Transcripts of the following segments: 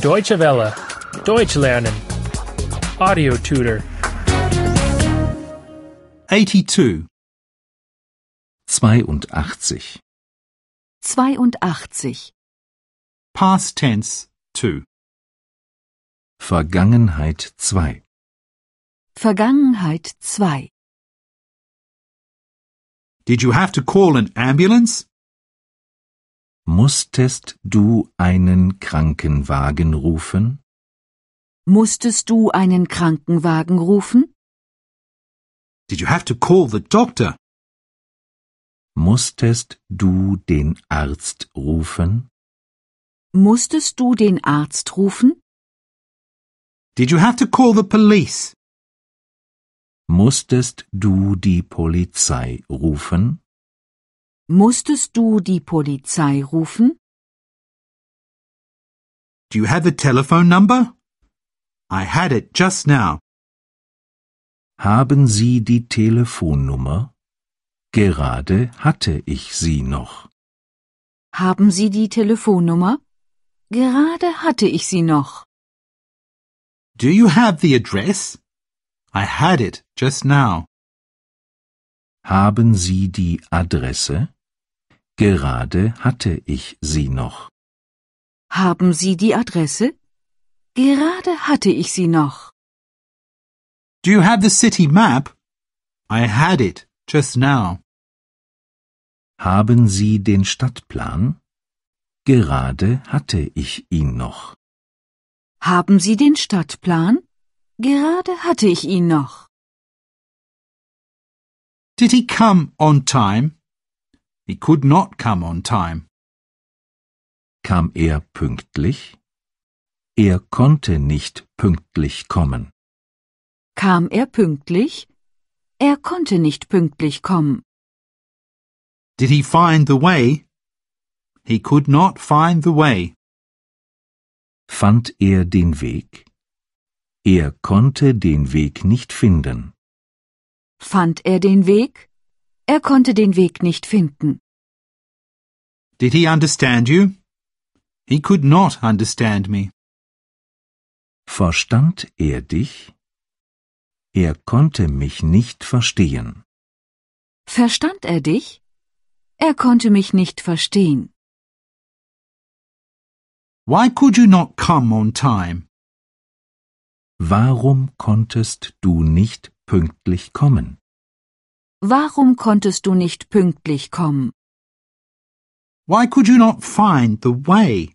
Deutsche Welle. Deutsch lernen. Audio tutor. 82. 82. 82. Past tense 2. Vergangenheit 2. Vergangenheit 2. Did you have to call an ambulance? Musstest du einen Krankenwagen rufen? Musstest du einen Krankenwagen rufen? Did you have to call the doctor? Musstest du den Arzt rufen? Musstest du den Arzt rufen? Did you have to call the police? Musstest du die Polizei rufen? Musstest du die Polizei rufen? Do you have the telephone number? I had it just now. Haben Sie die Telefonnummer? Gerade hatte ich sie noch. Haben Sie die Telefonnummer? Gerade hatte ich sie noch. Do you have the address? I had it just now. Haben Sie die Adresse? Gerade hatte ich sie noch. Haben Sie die Adresse? Gerade hatte ich sie noch. Do you have the city map? I had it just now. Haben Sie den Stadtplan? Gerade hatte ich ihn noch. Haben Sie den Stadtplan? Gerade hatte ich ihn noch. Did he come on time? He could not come on time. Kam er pünktlich? Er konnte nicht pünktlich kommen. Kam er pünktlich? Er konnte nicht pünktlich kommen. Did he find the way? He could not find the way. Fand er den Weg? Er konnte den Weg nicht finden. Fand er den Weg? Er konnte den Weg nicht finden. Did he understand you? He could not understand me. Verstand er dich? Er konnte mich nicht verstehen. Verstand er dich? Er konnte mich nicht verstehen. Why could you not come on time? Warum konntest du nicht pünktlich kommen? Warum konntest du nicht pünktlich kommen? Why could you not find the way?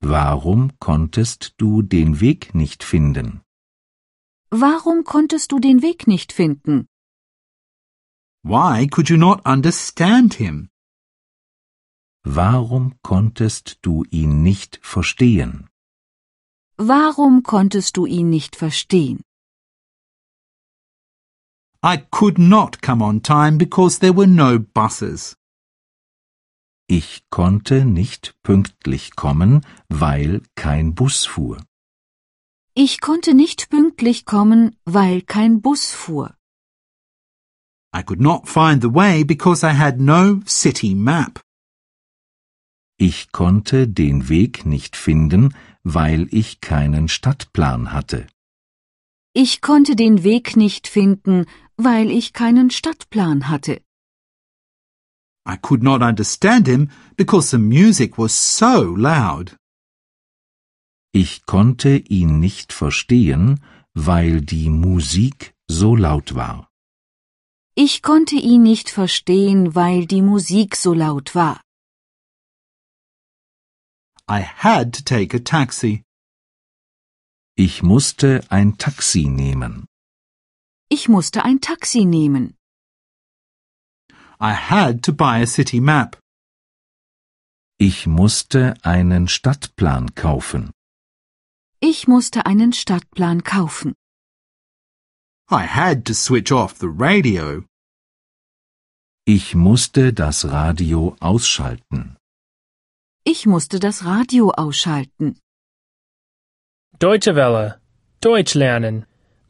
Warum konntest du den Weg nicht finden? Warum konntest du den Weg nicht finden? Why could you not understand him? Warum konntest du ihn nicht verstehen? Warum konntest du ihn nicht verstehen? I could not come on time because there were no buses. Ich konnte nicht pünktlich kommen, weil kein Bus fuhr. Ich konnte nicht pünktlich kommen, weil kein Bus fuhr. I could not find the way because I had no city map. Ich konnte den Weg nicht finden, weil ich keinen Stadtplan hatte. Ich konnte den Weg nicht finden, weil ich keinen Stadtplan hatte. I could not understand him because the music was so loud. Ich konnte ihn nicht verstehen, weil die Musik so laut war. Ich konnte ihn nicht verstehen, weil die Musik so laut war. I had to take a taxi. Ich musste ein Taxi nehmen. Ich musste ein Taxi nehmen. I had to buy a city map. Ich musste einen Stadtplan kaufen. Ich musste einen Stadtplan kaufen. I had to switch off the radio. Ich musste das Radio ausschalten. Ich musste das Radio ausschalten. Deutsche Welle. Deutsch lernen.